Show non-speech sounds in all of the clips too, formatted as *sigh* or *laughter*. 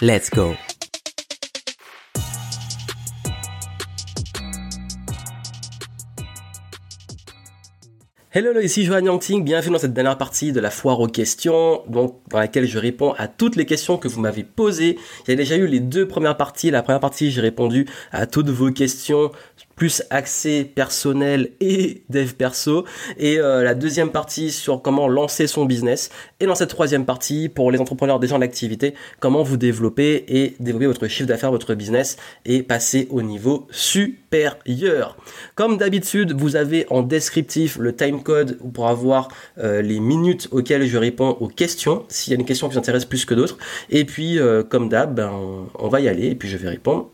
Let's go Hello, ici Johan Yangting, bienvenue dans cette dernière partie de la foire aux questions, donc dans laquelle je réponds à toutes les questions que vous m'avez posées. Il y a déjà eu les deux premières parties. La première partie, j'ai répondu à toutes vos questions plus accès personnel et dev perso. Et euh, la deuxième partie sur comment lancer son business. Et dans cette troisième partie, pour les entrepreneurs déjà en activité, comment vous développer et développer votre chiffre d'affaires, votre business et passer au niveau supérieur. Comme d'habitude, vous avez en descriptif le timecode pour avoir euh, les minutes auxquelles je réponds aux questions, s'il y a une question qui vous intéresse plus que d'autres. Et puis, euh, comme d'hab, ben, on va y aller et puis je vais répondre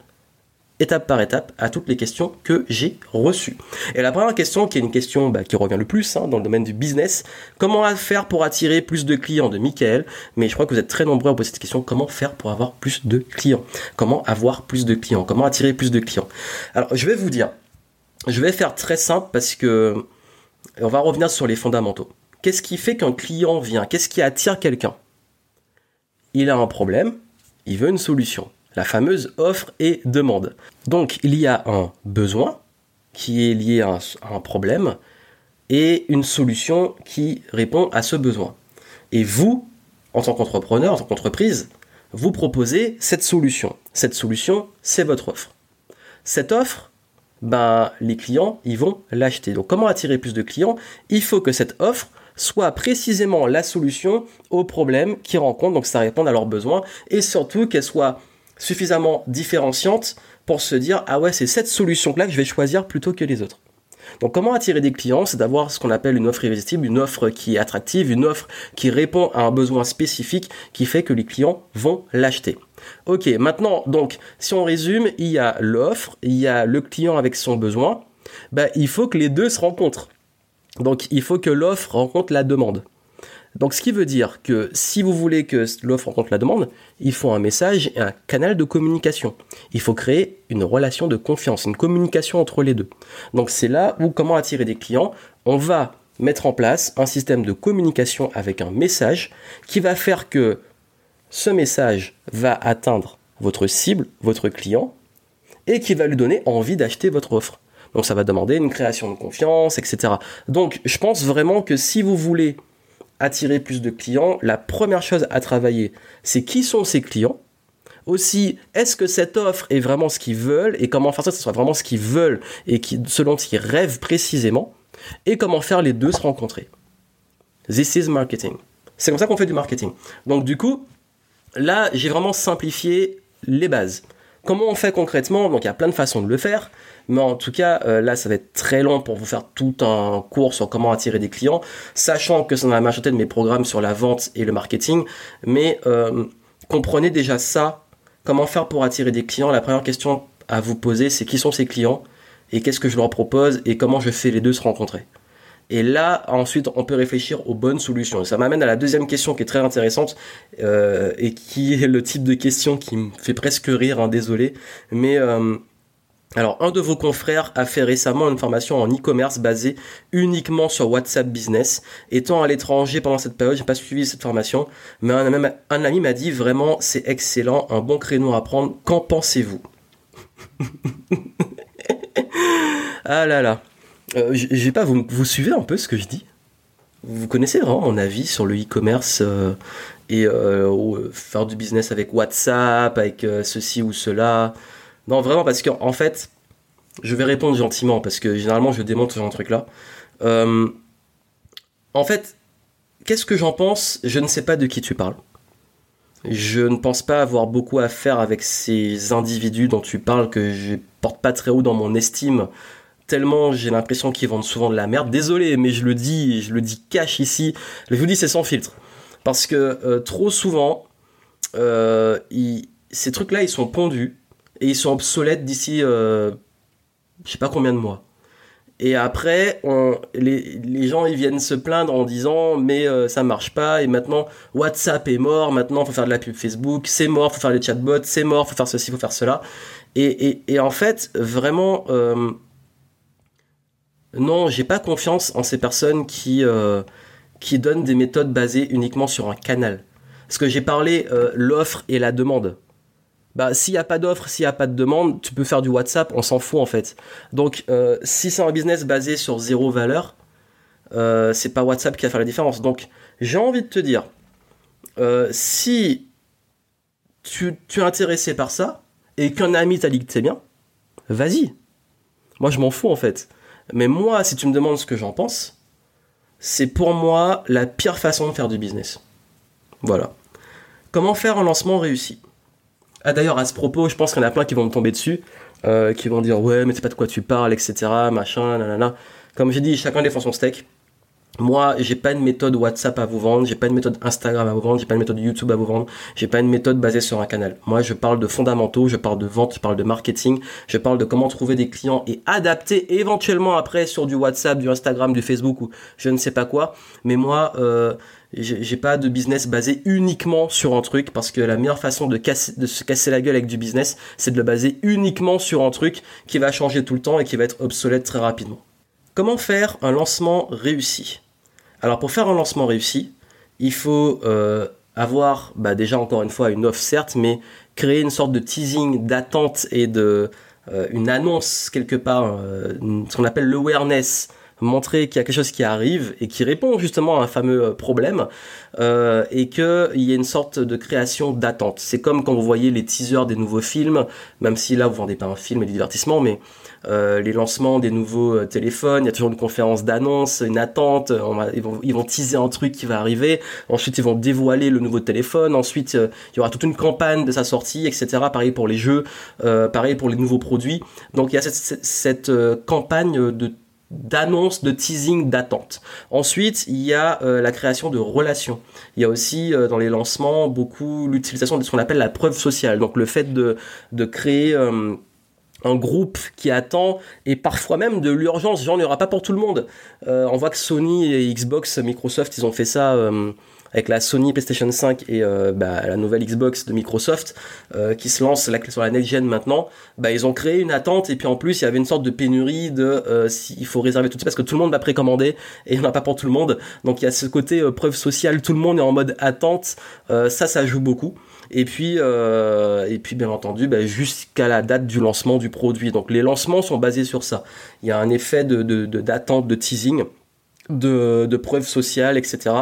étape par étape à toutes les questions que j'ai reçues. Et la première question, qui est une question bah, qui revient le plus hein, dans le domaine du business, comment faire pour attirer plus de clients de Michael? Mais je crois que vous êtes très nombreux à poser cette question, comment faire pour avoir plus de clients? Comment avoir plus de clients? Comment attirer plus de clients? Alors je vais vous dire, je vais faire très simple parce que on va revenir sur les fondamentaux. Qu'est-ce qui fait qu'un client vient? Qu'est-ce qui attire quelqu'un? Il a un problème, il veut une solution la fameuse offre et demande. Donc il y a un besoin qui est lié à un, problème et une solution qui répond à ce besoin. Et vous, en tant qu'entrepreneur, en tant qu'entreprise, vous proposez cette solution. Cette solution, c'est votre offre. Cette offre, ben, les clients, ils vont l'acheter. Donc comment attirer plus de clients? Il faut que cette offre soit précisément la solution au problème qu'ils rencontrent, donc ça répond à leurs besoins, et surtout qu'elle soit suffisamment différenciante pour se dire ah ouais c'est cette solution là que je vais choisir plutôt que les autres. Donc comment attirer des clients? C'est d'avoir ce qu'on appelle une offre irrésistible, une offre qui est attractive, une offre qui répond à un besoin spécifique qui fait que les clients vont l'acheter. Ok, maintenant donc si on résume, il y a l'offre, il y a le client avec son besoin, bah, il faut que les deux se rencontrent. Donc il faut que l'offre rencontre la demande. Donc ce qui veut dire que si vous voulez que l'offre rencontre la demande, il faut un message et un canal de communication. Il faut créer une relation de confiance, une communication entre les deux. Donc c'est là où comment attirer des clients, on va mettre en place un système de communication avec un message qui va faire que ce message va atteindre votre cible, votre client, et qui va lui donner envie d'acheter votre offre. Donc ça va demander une création de confiance, etc. Donc je pense vraiment que si vous voulez attirer plus de clients, la première chose à travailler, c'est qui sont ces clients. Aussi, est-ce que cette offre est vraiment ce qu'ils veulent et comment faire ça, ce soit vraiment ce qu'ils veulent et qui, selon ce qu'ils rêvent précisément et comment faire les deux se rencontrer. This is marketing. C'est comme ça qu'on fait du marketing. Donc du coup, là, j'ai vraiment simplifié les bases. Comment on fait concrètement? Donc il y a plein de façons de le faire. Mais en tout cas, euh, là, ça va être très long pour vous faire tout un cours sur comment attirer des clients, sachant que c'est dans la majorité de mes programmes sur la vente et le marketing. Mais euh, comprenez déjà ça. Comment faire pour attirer des clients? La première question à vous poser, c'est qui sont ces clients? Et qu'est-ce que je leur propose? Et comment je fais les deux se rencontrer? Et là, ensuite, on peut réfléchir aux bonnes solutions. Ça m'amène à la deuxième question qui est très intéressante euh, et qui est le type de question qui me fait presque rire, hein, désolé. Mais alors, un de vos confrères a fait récemment une formation en e-commerce basée uniquement sur WhatsApp Business. Étant à l'étranger pendant cette période, j'ai pas suivi cette formation, mais un, ami m'a dit vraiment c'est excellent, un bon créneau à prendre. Qu'en pensez-vous? *laughs* Ah là là. Euh, je pas, vous, vous suivez un peu ce que je dis? Vous connaissez vraiment mon avis sur le e-commerce euh, et euh, faire du business avec WhatsApp, avec ceci ou cela? Non, vraiment, parce qu'en en fait, je vais répondre gentiment, parce que généralement, je démonte ce genre de truc-là. Euh, en fait, qu'est-ce que j'en pense? Je ne sais pas de qui tu parles. Je ne pense pas avoir beaucoup à faire avec ces individus dont tu parles que je porte pas très haut dans mon estime, tellement j'ai l'impression qu'ils vendent souvent de la merde. Désolé, mais je le dis, je le dis cash ici. Je vous dis, c'est sans filtre. Parce que euh, trop souvent, euh, ces trucs-là, ils sont pondus et ils sont obsolètes d'ici, euh, je sais pas combien de mois. Et après, les, gens ils viennent se plaindre en disant mais euh, ça marche pas et maintenant WhatsApp est mort, maintenant faut faire de la pub Facebook, c'est mort, faut faire les chatbots, c'est mort, faut faire ceci, faut faire cela. Et en fait, vraiment, euh, non, j'ai pas confiance en ces personnes qui euh, qui donnent des méthodes basées uniquement sur un canal. Parce que j'ai parlé euh, l'offre et la demande bah s'il n'y a pas d'offre, s'il n'y a pas de demande, tu peux faire du WhatsApp, on s'en fout en fait. Donc euh, si c'est un business basé sur zéro valeur, euh, c'est pas WhatsApp qui va faire la différence. Donc j'ai envie de te dire, euh, si tu, tu, es intéressé par ça et qu'un ami t'a dit que c'est bien, vas-y. Moi je m'en fous en fait. Mais moi, si tu me demandes ce que j'en pense, c'est pour moi la pire façon de faire du business. Voilà. Comment faire un lancement réussi? Ah d'ailleurs, à ce propos, je pense qu'il y en a plein qui vont me tomber dessus, euh, qui vont dire ouais, mais c'est pas de quoi tu parles, etc. Machin, nanana. Comme j'ai dit, chacun défend son steak. Moi, j'ai pas une méthode WhatsApp à vous vendre, j'ai pas une méthode Instagram à vous vendre, j'ai pas une méthode YouTube à vous vendre, j'ai pas une méthode basée sur un canal. Moi, je parle de fondamentaux, je parle de vente, je parle de marketing, je parle de comment trouver des clients et adapter éventuellement après sur du WhatsApp, du Instagram, du Facebook ou je ne sais pas quoi. Mais moi, euh, j'ai pas de business basé uniquement sur un truc parce que la meilleure façon de, casser, de se casser la gueule avec du business, c'est de le baser uniquement sur un truc qui va changer tout le temps et qui va être obsolète très rapidement. Comment faire un lancement réussi? Alors pour faire un lancement réussi, il faut euh, avoir bah déjà encore une fois une offre certes, mais créer une sorte de teasing d'attente et de euh, une annonce quelque part, euh, ce qu'on appelle l'awareness montrer qu'il y a quelque chose qui arrive et qui répond justement à un fameux problème et qu'il y a une sorte de création d'attente. C'est comme quand vous voyez les teasers des nouveaux films, même si là vous vendez pas un film et du divertissement, mais euh, les lancements des nouveaux euh, téléphones, il y a toujours une conférence d'annonce, une attente, ils, vont, ils vont teaser un truc qui va arriver, ensuite ils vont dévoiler le nouveau téléphone, ensuite il y aura toute une campagne de sa sortie, etc. Pareil pour les jeux, pareil pour les nouveaux produits. Donc il y a cette, campagne de d'annonce, de teasing, d'attente. Ensuite, il y a euh, la création de relations. Il y a aussi euh, dans les lancements beaucoup l'utilisation de ce qu'on appelle la preuve sociale. Donc le fait de, de créer euh, un groupe qui attend et parfois même de l'urgence. Genre, il n'y aura pas pour tout le monde. on voit que Sony et Xbox, Microsoft, ils ont fait ça avec la Sony PlayStation 5 et euh, bah, la nouvelle Xbox de Microsoft euh, qui se lance sur la next gen maintenant, bah, ils ont créé une attente et puis en plus il y avait une sorte de pénurie de euh, il faut réserver tout de suite parce que tout le monde l'a précommandé et il n'y en a pas pour tout le monde. Donc il y a ce côté preuve sociale, tout le monde est en mode attente, ça ça joue beaucoup. Et puis, euh, et puis bien entendu, bah, jusqu'à la date du lancement du produit. Donc les lancements sont basés sur ça. Il y a un effet de d'attente, de, de, teasing, de, de preuve sociale, etc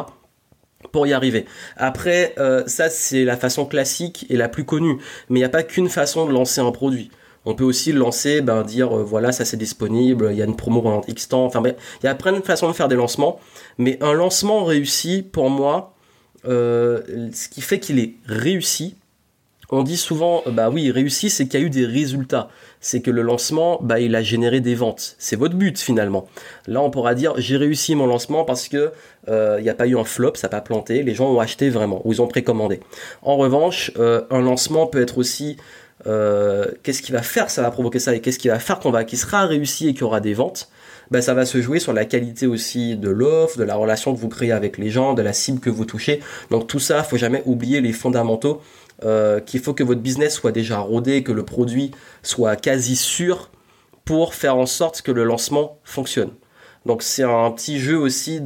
pour y arriver. Après, euh, ça c'est la façon classique et la plus connue, mais il n'y a pas qu'une façon de lancer un produit. On peut aussi le lancer, ben, dire euh, voilà, ça c'est disponible, il y a une promo pendant X temps, enfin il y a plein de façons de faire des lancements, mais un lancement réussi, pour moi, ce qui fait qu'il est réussi, on dit souvent, bah oui, réussi, c'est qu'il y a eu des résultats. C'est que le lancement, bah, il a généré des ventes. C'est votre but finalement. Là, on pourra dire, j'ai réussi mon lancement parce que euh, il n'y a pas eu un flop, ça n'a pas planté. Les gens ont acheté vraiment ou ils ont précommandé. En revanche, euh, un lancement peut être aussi euh, qu'est-ce qui va faire ça va provoquer ça et qu'est-ce qui va faire qu'on va sera réussi et qu'il y aura des ventes? Bah, ça va se jouer sur la qualité aussi de l'offre, de la relation que vous créez avec les gens, de la cible que vous touchez. Donc tout ça, faut jamais oublier les fondamentaux euh, qu'il faut que votre business soit déjà rodé, que le produit soit quasi sûr pour faire en sorte que le lancement fonctionne. Donc c'est un petit jeu aussi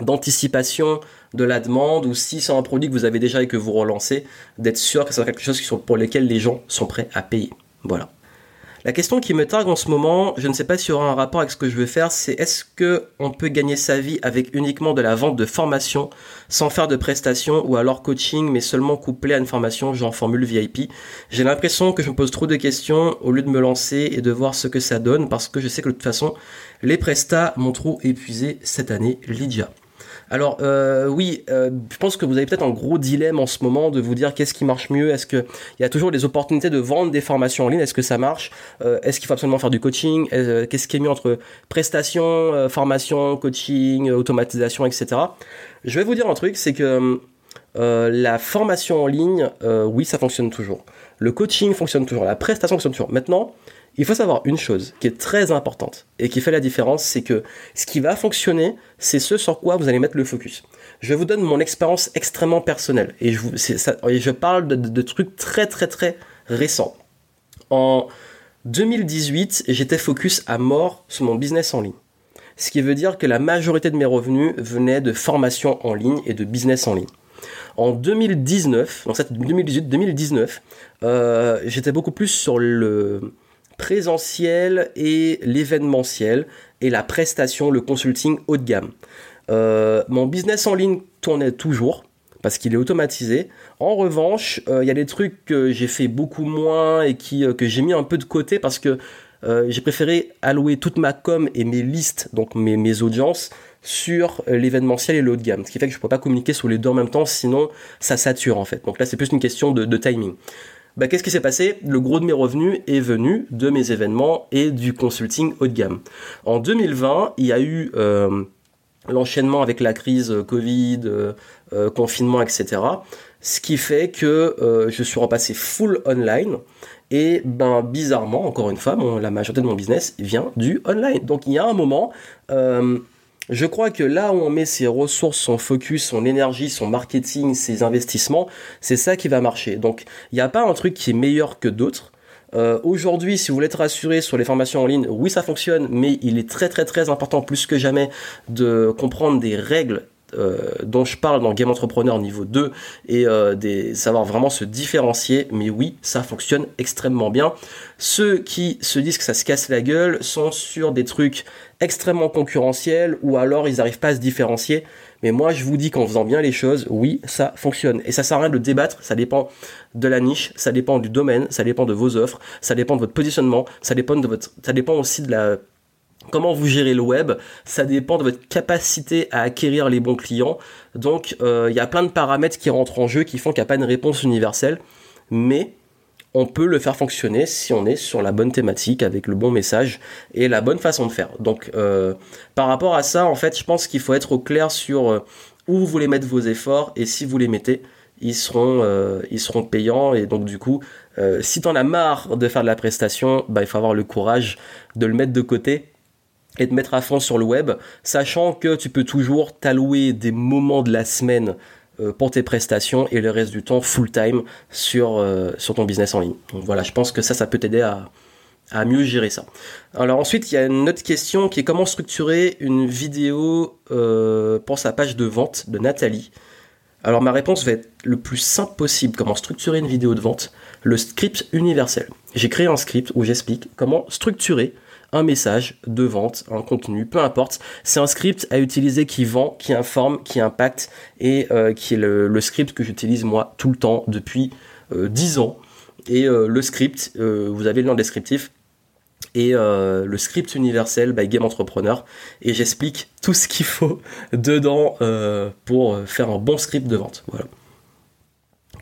d'anticipation de la demande ou si c'est un produit que vous avez déjà et que vous relancez, d'être sûr que c'est quelque chose pour lequel les gens sont prêts à payer. Voilà. La question qui me targue en ce moment, je ne sais pas s'il y aura un rapport avec ce que je veux faire, c'est est-ce que on peut gagner sa vie avec uniquement de la vente de formation sans faire de prestations ou alors coaching mais seulement couplé à une formation genre formule VIP. J'ai l'impression que je me pose trop de questions au lieu de me lancer et de voir ce que ça donne parce que je sais que de toute façon les prestats m'ont trop épuisé cette année, Lydia. Alors euh, oui, euh, je pense que vous avez peut-être un gros dilemme en ce moment de vous dire qu'est-ce qui marche mieux. Est-ce qu'il y a toujours des opportunités de vendre des formations en ligne? Est-ce que ça marche? Euh, Est-ce qu'il faut absolument faire du coaching? Qu'est-ce qui est mieux entre prestation, formation, coaching, automatisation, etc. Je vais vous dire un truc, c'est que la formation en ligne, oui, ça fonctionne toujours. Le coaching fonctionne toujours. La prestation fonctionne toujours. Maintenant, il faut savoir une chose qui est très importante et qui fait la différence, c'est que ce qui va fonctionner, c'est ce sur quoi vous allez mettre le focus. Je vous donne mon expérience extrêmement personnelle et je, parle de, trucs très très très récents. En 2018, j'étais focus à mort sur mon business en ligne. Ce qui veut dire que la majorité de mes revenus venaient de formation en ligne et de business en ligne. En 2019, donc 2018-2019, euh, j'étais beaucoup plus sur le présentiel et l'événementiel et la prestation, le consulting haut de gamme. Euh, mon business en ligne tournait toujours parce qu'il est automatisé. En revanche, euh, il y a des trucs que j'ai fait beaucoup moins et euh, que j'ai mis un peu de côté parce que j'ai préféré allouer toute ma com et mes listes, donc mes, audiences, sur l'événementiel et le haut de gamme. Ce qui fait que je ne peux pas communiquer sur les deux en même temps, sinon ça sature en fait. Donc là, c'est plus une question de timing. Bah, qu'est-ce qui s'est passé? Le gros de mes revenus est venu de mes événements et du consulting haut de gamme. En 2020, il y a eu l'enchaînement avec la crise euh, Covid, euh, euh, confinement, etc. Ce qui fait que je suis repassé full online. Et ben bizarrement, encore une fois, la majorité de mon business vient du online. Donc il y a un moment, je crois que là où on met ses ressources, son focus, son énergie, son marketing, ses investissements, c'est ça qui va marcher. Donc il n'y a pas un truc qui est meilleur que d'autres. Euh, aujourd'hui, si vous voulez être rassuré sur les formations en ligne, oui, ça fonctionne, mais il est très très très important, plus que jamais, de comprendre des règles dont je parle dans Game Entrepreneur niveau 2 et euh, savoir vraiment se différencier. Mais oui, ça fonctionne extrêmement bien. Ceux qui se disent que ça se casse la gueule sont sur des trucs extrêmement concurrentiels ou alors ils n'arrivent pas à se différencier. Mais moi, je vous dis qu'en faisant bien les choses, oui, ça fonctionne. Et ça sert à rien de débattre, ça dépend de la niche, ça dépend du domaine, ça dépend de vos offres, ça dépend de votre positionnement, ça dépend de votre, ça dépend aussi de la, comment vous gérez le web, ça dépend de votre capacité à acquérir les bons clients. Donc, euh, il y a plein de paramètres qui rentrent en jeu qui font qu'il n'y a pas une réponse universelle. Mais on peut le faire fonctionner si on est sur la bonne thématique, avec le bon message et la bonne façon de faire. Donc euh, par rapport à ça, en fait, je pense qu'il faut être au clair sur euh, où vous voulez mettre vos efforts et si vous les mettez, ils seront, payants. Et donc du coup, si tu en as marre de faire de la prestation, bah, il faut avoir le courage de le mettre de côté et de mettre à fond sur le web, sachant que tu peux toujours t'allouer des moments de la semaine euh, pour tes prestations et le reste du temps full time sur, euh, sur ton business en ligne. Donc voilà, je pense que ça, ça peut t'aider à, à mieux gérer ça. Alors ensuite, il y a une autre question qui est comment structurer une vidéo euh, pour sa page de vente de Nathalie. Alors ma réponse va être le plus simple possible. Comment structurer une vidéo de vente? Le script universel. J'ai créé un script où j'explique comment structurer un message de vente, un contenu, peu importe. C'est un script à utiliser qui vend, qui informe, qui impacte et euh, qui est le, script que j'utilise moi tout le temps depuis euh, 10 ans. Et euh, le script, euh, vous avez le nom descriptif, et le script universel by Game Entrepreneur et j'explique tout ce qu'il faut *laughs* dedans pour faire un bon script de vente. Voilà.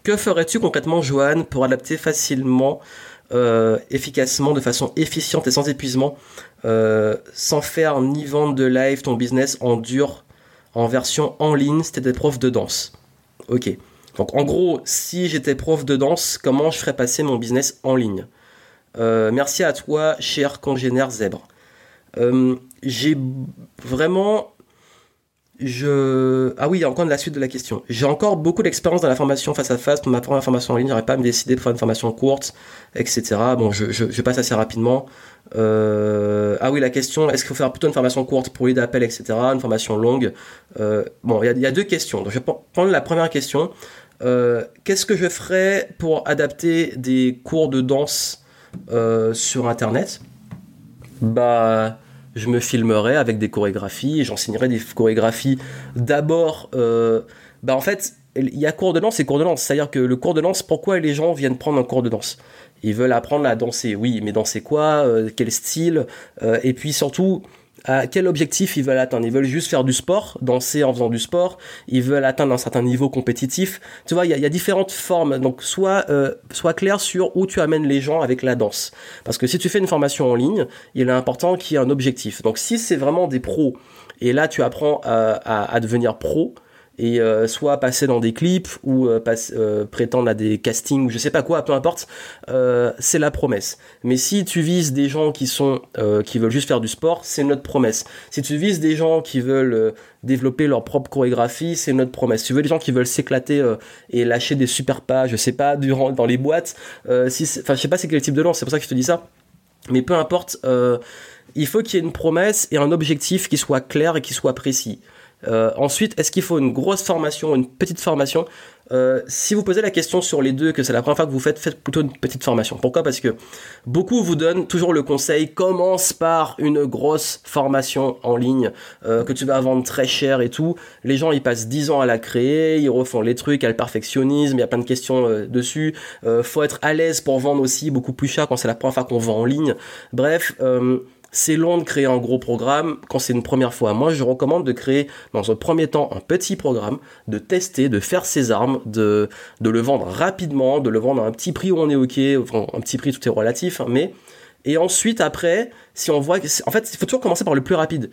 Que ferais-tu concrètement, Johan, pour adapter facilement euh, efficacement, de façon efficiente et sans épuisement, euh, sans faire ni vendre de live ton business en dur, en version en ligne, c'était des profs de danse. Ok. Donc en gros, si j'étais prof de danse, comment je ferais passer mon business en ligne? Euh, Merci à toi, cher congénère zèbre. J'ai vraiment je... Ah oui, il y a encore de la suite de la question. J'ai encore beaucoup d'expérience dans la formation face à face. Pour ma première formation en ligne, j'aurais pas à me décider de faire une formation courte, etc. Bon, je, passe assez rapidement. Euh... Ah oui, la question, est-ce qu'il faut faire plutôt une formation courte pour les d'appel, etc. Une formation longue? Euh... Bon, il y, a deux questions. Donc, je vais prendre la première question. Euh... Qu'est-ce que je ferais pour adapter des cours de danse sur Internet? Bah je me filmerai avec des chorégraphies et j'enseignerai des chorégraphies d'abord. Euh, bah en fait, il y a cours de danse et cours de danse. C'est-à-dire que le cours de danse, pourquoi les gens viennent prendre un cours de danse? Ils veulent apprendre à danser, oui, mais danser quoi? Euh, Quel style? Euh, Et puis surtout, à quel objectif ils veulent atteindre? Ils veulent juste faire du sport, danser en faisant du sport. Ils veulent atteindre un certain niveau compétitif. Tu vois, il y, a, différentes formes. Donc, sois, euh, sois clair sur où tu amènes les gens avec la danse. Parce que si tu fais une formation en ligne, il est important qu'il y ait un objectif. Donc, si c'est vraiment des pros, et là tu apprends à, à, devenir pro, et euh, soit passer dans des clips ou prétendre à des castings ou je sais pas quoi, peu importe, c'est la promesse. Mais si tu vises des gens qui sont qui veulent juste faire du sport, c'est notre promesse. Si tu vises des gens qui veulent développer leur propre chorégraphie, c'est notre promesse. Si tu veux des gens qui veulent s'éclater et lâcher des super pas, je sais pas, durant dans les boîtes, si je sais pas c'est quel type de lance, c'est pour ça que je te dis ça. Mais peu importe, il faut qu'il y ait une promesse et un objectif qui soit clair et qui soit précis. Euh, ensuite, est-ce qu'il faut une grosse formation, une petite formation euh, Si vous posez la question sur les deux, que c'est la première fois que vous faites, faites plutôt une petite formation. Pourquoi? Parce que beaucoup vous donnent toujours le conseil commence par une grosse formation en ligne euh, que tu vas vendre très cher et tout. Les gens ils passent 10 ans à la créer, ils refont les trucs, il y le perfectionnisme, il y a plein de questions dessus. faut être à l'aise pour vendre aussi beaucoup plus cher quand c'est la première fois qu'on vend en ligne. Bref c'est long de créer un gros programme quand c'est une première fois. Moi, je recommande de créer dans un premier temps un petit programme, de tester, de faire ses armes, de, de le vendre rapidement, de le vendre à un petit prix où on est OK, un petit prix tout est relatif, hein, mais et ensuite après, si on voit en fait, il faut toujours commencer par le plus rapide.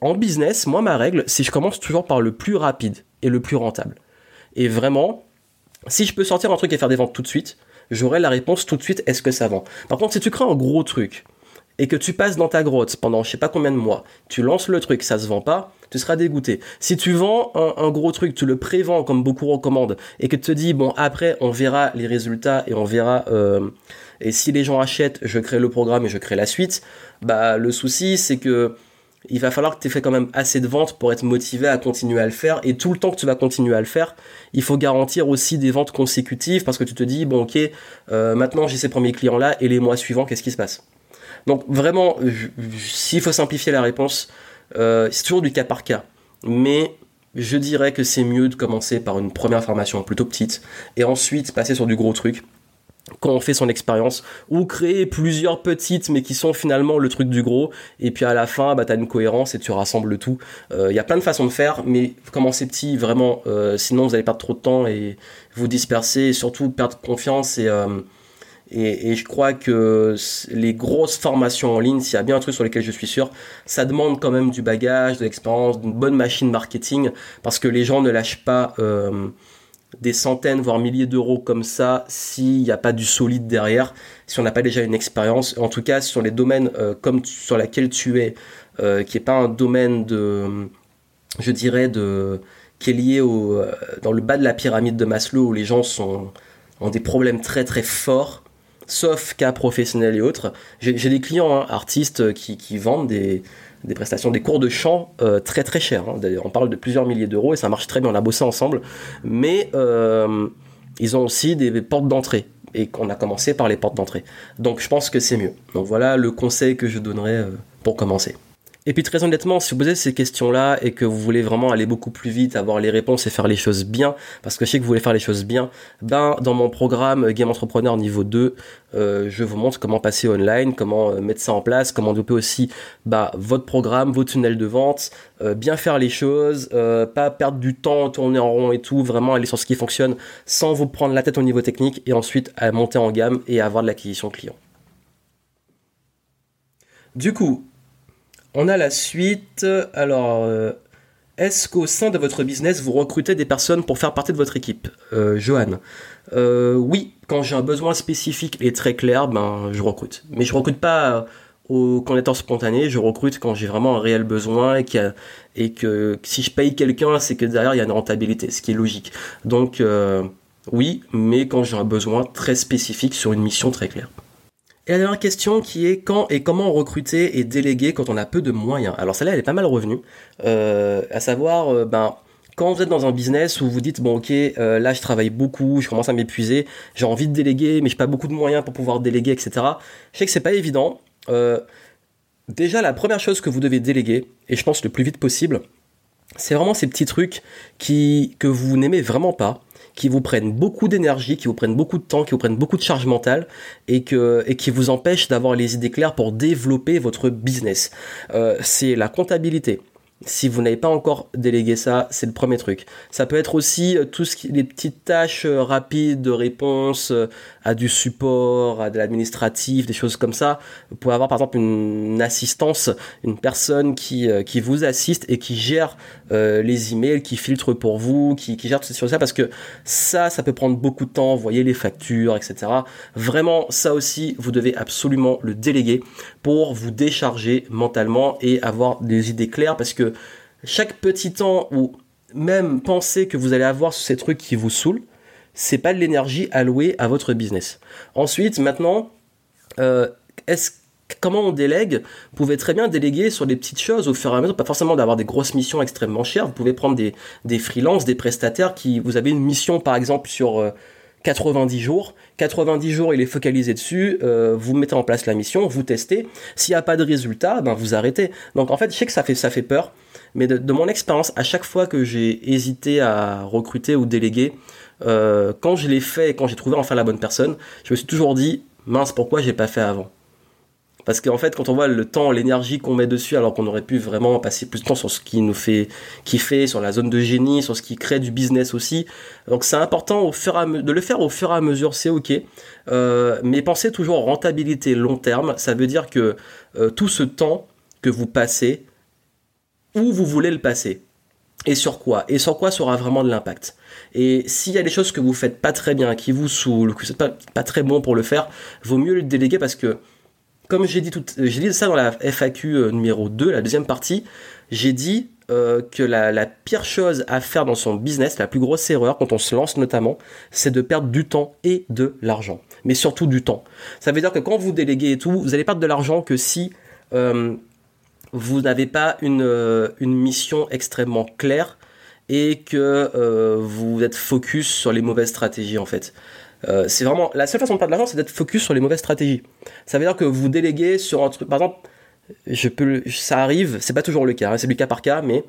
En business, moi ma règle, c'est je commence toujours par le plus rapide et le plus rentable. Et vraiment, si je peux sortir un truc et faire des ventes tout de suite, j'aurai la réponse tout de suite est-ce que ça vend? Par contre, si tu crées un gros truc, et que tu passes dans ta grotte pendant je sais pas combien de mois, tu lances le truc, ça se vend pas, tu seras dégoûté. Si tu vends un, gros truc, tu le prévends comme beaucoup recommandent, et que tu te dis bon après on verra les résultats et on verra euh, et si les gens achètent, je crée le programme et je crée la suite. Bah le souci c'est que il va falloir que tu aies fait quand même assez de ventes pour être motivé à continuer à le faire. Et tout le temps que tu vas continuer à le faire, il faut garantir aussi des ventes consécutives parce que tu te dis, bon ok, euh, maintenant j'ai ces premiers clients-là et les mois suivants, qu'est-ce qui se passe? Donc vraiment, s'il faut simplifier la réponse, euh, c'est toujours du cas par cas. Mais je dirais que c'est mieux de commencer par une première formation plutôt petite et ensuite passer sur du gros truc quand on fait son expérience ou créer plusieurs petites mais qui sont finalement le truc du gros et puis à la fin bah, tu as une cohérence et tu rassembles tout euh, il y a plein de façons de faire mais commencer petit vraiment euh, sinon vous allez perdre trop de temps et vous disperser et surtout perdre confiance et et, je crois que les grosses formations en ligne, s'il y a bien un truc sur lequel je suis sûr, ça demande quand même du bagage, de l'expérience, d'une bonne machine marketing, parce que les gens ne lâchent pas euh, des centaines, voire milliers d'euros comme ça, s'il n'y a pas du solide derrière, si on n'a pas déjà une expérience. En tout cas, sur les domaines euh, comme sur lesquels tu es, euh, qui n'est pas un domaine de, je dirais, de, qui est lié au, dans le bas de la pyramide de Maslow, où les gens sont, ont des problèmes très très forts sauf cas professionnels et autres. J'ai des clients, hein, artistes, qui, vendent des, prestations, des cours de chant euh, très très chers. Hein. On parle de plusieurs milliers d'euros et ça marche très bien, on a bossé ensemble. Mais euh, ils ont aussi des portes d'entrée et qu'on a commencé par les portes d'entrée. Donc je pense que c'est mieux. Donc voilà le conseil que je donnerais euh, pour commencer. Et puis très honnêtement, si vous posez ces questions-là et que vous voulez vraiment aller beaucoup plus vite, avoir les réponses et faire les choses bien, parce que je sais que vous voulez faire les choses bien, ben dans mon programme Game Entrepreneur niveau 2, euh, je vous montre comment passer online, comment euh, mettre ça en place, comment développer aussi bah, votre programme, vos tunnels de vente, euh, bien faire les choses, pas perdre du temps, tourner en rond et tout, vraiment aller sur ce qui fonctionne sans vous prendre la tête au niveau technique et ensuite à monter en gamme et avoir de l'acquisition client. Du coup, on a la suite. Alors, euh, est-ce qu'au sein de votre business, vous recrutez des personnes pour faire partie de votre équipe? Euh, Johan. Euh, oui, quand j'ai un besoin spécifique et très clair, ben, je recrute. Mais je recrute pas au étant spontané, je recrute quand j'ai vraiment un réel besoin et que si je paye quelqu'un, c'est que derrière il y a une rentabilité, ce qui est logique. Donc oui, mais quand j'ai un besoin très spécifique sur une mission très claire. Et la dernière question qui est quand et comment recruter et déléguer quand on a peu de moyens? Alors celle-là, elle est pas mal revenue. Euh, à savoir, euh, ben, quand vous êtes dans un business où vous dites, bon ok, euh, là je travaille beaucoup, je commence à m'épuiser, j'ai envie de déléguer, mais j'ai pas beaucoup de moyens pour pouvoir déléguer, etc. Je sais que c'est pas évident. déjà, la première chose que vous devez déléguer, et je pense le plus vite possible, c'est vraiment ces petits trucs que vous n'aimez vraiment pas qui vous prennent beaucoup d'énergie, qui vous prennent beaucoup de temps, qui vous prennent beaucoup de charge mentale et, que, et qui vous empêchent d'avoir les idées claires pour développer votre business. Euh, c'est la comptabilité, si vous n'avez pas encore délégué ça, c'est le premier truc. Ça peut être aussi euh, tout ce qui, les petites tâches euh, rapides de réponse euh, à du support, à de l'administratif, des choses comme ça. Vous pouvez avoir par exemple une, assistance, une personne qui, qui vous assiste et qui gère les emails, qui filtre pour vous, qui, qui gère toutes ces choses-là parce que ça, ça peut prendre beaucoup de temps. Vous voyez les factures, etc. Vraiment, ça aussi, vous devez absolument le déléguer pour vous décharger mentalement et avoir des idées claires parce que chaque petit temps ou même penser que vous allez avoir ces trucs qui vous saoulent, c'est pas de l'énergie allouée à votre business. Ensuite, maintenant, euh, comment on délègue? Vous pouvez très bien déléguer sur des petites choses au fur et à mesure, pas forcément d'avoir des grosses missions extrêmement chères. Vous pouvez prendre des, des freelances, des prestataires qui, vous avez une mission par exemple sur 90 euh, jours. 90 jours, il est focalisé dessus. Euh, vous mettez en place la mission, vous testez. S'il n'y a pas de résultat, ben vous arrêtez. Donc en fait, je sais que ça fait peur. Mais de, mon expérience, à chaque fois que j'ai hésité à recruter ou déléguer, euh, quand je l'ai fait quand j'ai trouvé enfin la bonne personne, je me suis toujours dit, mince, pourquoi j'ai pas fait avant? Parce qu'en fait, quand on voit le temps, l'énergie qu'on met dessus, alors qu'on aurait pu vraiment passer plus de temps sur ce qui nous fait kiffer, sur la zone de génie, sur ce qui crée du business aussi. Donc c'est important de le faire au fur et à mesure, c'est ok. Euh, mais pensez toujours en rentabilité long terme. Ça veut dire que euh, tout ce temps que vous passez, où vous voulez le passer et sur quoi et sur quoi sera vraiment de l'impact et s'il y a des choses que vous faites pas très bien qui vous saoulent que c'est pas, pas très bon pour le faire vaut mieux le déléguer parce que comme j'ai dit j'ai dit ça dans la FAQ euh, numéro 2 la deuxième partie j'ai dit euh, que la, pire chose à faire dans son business, la plus grosse erreur quand on se lance notamment, c'est de perdre du temps et de l'argent. Mais surtout du temps. Ça veut dire que quand vous déléguez et tout, vous allez perdre de l'argent que si euh, vous n'avez pas une, euh, une mission extrêmement claire et que euh, vous êtes focus sur les mauvaises stratégies en fait. Euh, c'est vraiment la seule façon de perdre de l'argent, c'est d'être focus sur les mauvaises stratégies. Ça veut dire que vous déléguez sur un truc, par exemple, ça arrive, c'est pas toujours le cas, hein, c'est du cas par cas, mais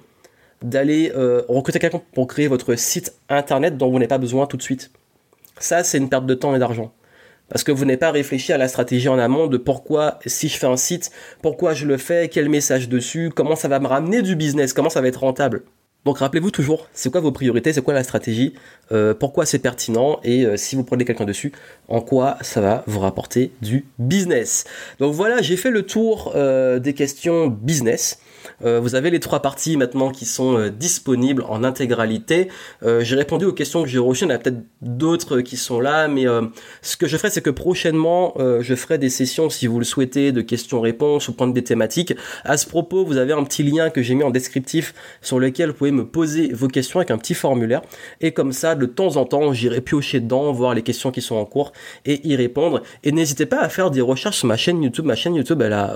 d'aller recruter quelqu'un pour créer votre site internet dont vous n'avez pas besoin tout de suite. Ça, c'est une perte de temps et d'argent parce que vous n'avez pas réfléchi à la stratégie en amont de pourquoi, si je fais un site, pourquoi je le fais, quel message dessus, comment ça va me ramener du business, comment ça va être rentable. Donc rappelez-vous toujours, c'est quoi vos priorités, c'est quoi la stratégie, euh, pourquoi c'est pertinent et euh, si vous prenez quelqu'un dessus, en quoi ça va vous rapporter du business. Donc voilà, j'ai fait le tour euh, des questions business. Vous avez les trois parties maintenant qui sont disponibles en intégralité. J'ai répondu aux questions que j'ai reçues. Il y en a peut-être d'autres qui sont là, mais ce que je ferai, c'est que prochainement, je ferai des sessions, si vous le souhaitez, de questions-réponses ou prendre des thématiques. À ce propos, vous avez un petit lien que j'ai mis en descriptif sur lequel vous pouvez me poser vos questions avec un petit formulaire. Et comme ça, de temps en temps, j'irai piocher dedans, voir les questions qui sont en cours et y répondre. Et n'hésitez pas à faire des recherches sur ma chaîne YouTube. Ma chaîne YouTube, elle a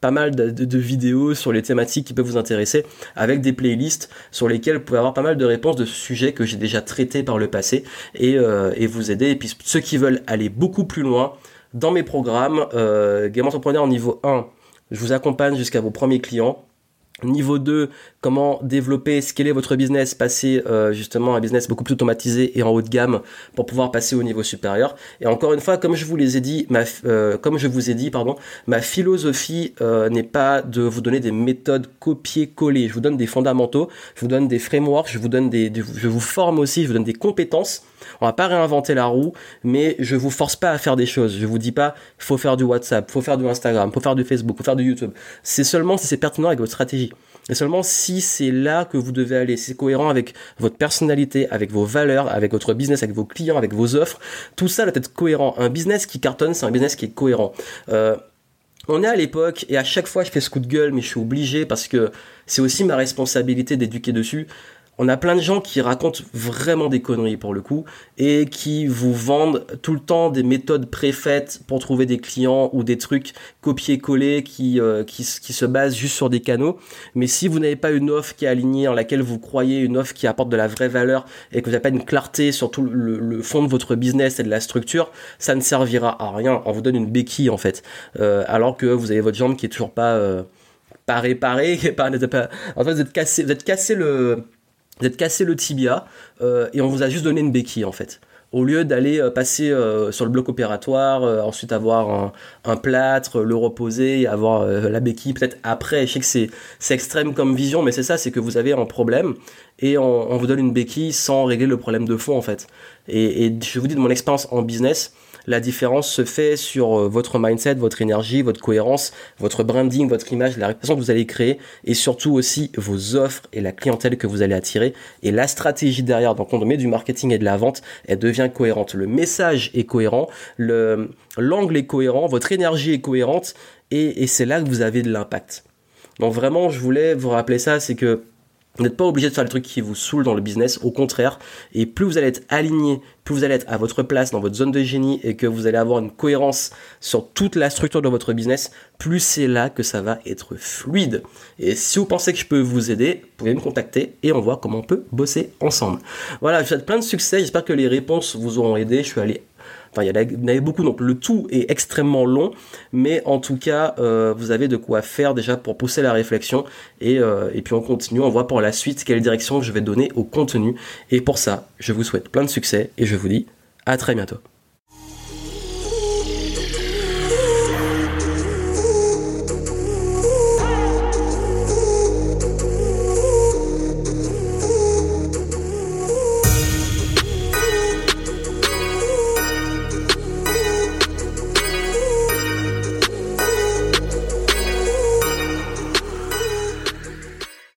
pas mal de, vidéos sur les thématiques qui peuvent vous intéresser, avec des playlists sur lesquelles vous pouvez avoir pas mal de réponses de sujets que j'ai déjà traités par le passé et, euh, vous aider. Et puis ceux qui veulent aller beaucoup plus loin dans mes programmes, euh, Game Entrepreneur niveau 1, je vous accompagne jusqu'à vos premiers clients. Niveau 2, comment développer, scaler votre business, passer euh, justement un business beaucoup plus automatisé et en haut de gamme pour pouvoir passer au niveau supérieur. Et encore une fois, comme je vous les ai dit, ma, euh, comme je vous ai dit, pardon, ma philosophie euh, n'est pas de vous donner des méthodes copier-coller. Je vous donne des fondamentaux, je vous donne des frameworks, je vous donne des, je vous forme aussi, je vous donne des compétences. On va pas réinventer la roue, mais je vous force pas à faire des choses. Je vous dis pas, faut faire du WhatsApp, faut faire du Instagram, faut faire du Facebook, faut faire du YouTube. C'est seulement si c'est pertinent avec votre stratégie. Et seulement si c'est là que vous devez aller, c'est cohérent avec votre personnalité, avec vos valeurs, avec votre business, avec vos clients, avec vos offres, tout ça doit être cohérent. Un business qui cartonne, c'est un business qui est cohérent. Euh, on est à l'époque et à chaque fois je fais ce coup de gueule, mais je suis obligé parce que c'est aussi ma responsabilité d'éduquer dessus on a plein de gens qui racontent vraiment des conneries pour le coup et qui vous vendent tout le temps des méthodes préfaites pour trouver des clients ou des trucs copier-coller qui, euh, qui, se basent juste sur des canaux. Mais si vous n'avez pas une offre qui est alignée, en laquelle vous croyez, une offre qui apporte de la vraie valeur et que vous n'avez pas une clarté sur tout le, fond de votre business et de la structure, ça ne servira à rien. On vous donne une béquille en fait. Euh, alors que vous avez votre jambe qui est toujours pas, euh, pas réparée, *laughs* pas, en fait vous êtes cassé, vous êtes cassé le vous êtes cassé le tibia euh, et on vous a juste donné une béquille en fait. au lieu d'aller euh, passer euh, sur le bloc opératoire, euh, ensuite avoir un, plâtre, le reposer, avoir la béquille peut-être après. Je sais que c'est, extrême comme vision, mais c'est ça, c'est que vous avez un problème et on, vous donne une béquille sans régler le problème de fond en fait. Et, et je vous dis de mon expérience en business, la différence se fait sur euh, votre mindset, votre énergie, votre cohérence, votre branding, votre image, la réputation que vous allez créer et surtout aussi vos offres et la clientèle que vous allez attirer et la stratégie derrière. Donc on met du marketing et de la vente, elle devient cohérente. Le message est cohérent, le l'angle est cohérent, votre énergie est cohérente et c'est là que vous avez de l'impact. Donc vraiment, je voulais vous rappeler ça, c'est que vous n'êtes pas obligé de faire le truc qui vous saoule dans le business, au contraire. Et plus vous allez être aligné, plus vous allez être à votre place dans votre zone de génie et que vous allez avoir une cohérence sur toute la structure de votre business, plus c'est là que ça va être fluide. Et si vous pensez que je peux vous aider, vous pouvez me contacter et on voit comment on peut bosser ensemble. Voilà, je vous souhaite plein de succès. J'espère que les réponses vous auront aidé. Je suis allé Enfin, il y en avait beaucoup, donc le tout est extrêmement long, mais en tout cas, euh, vous avez de quoi faire déjà pour pousser la réflexion. Euh, et puis on continue, on voit pour la suite quelle direction je vais donner au contenu. Et pour ça, je vous souhaite plein de succès et je vous dis à très bientôt.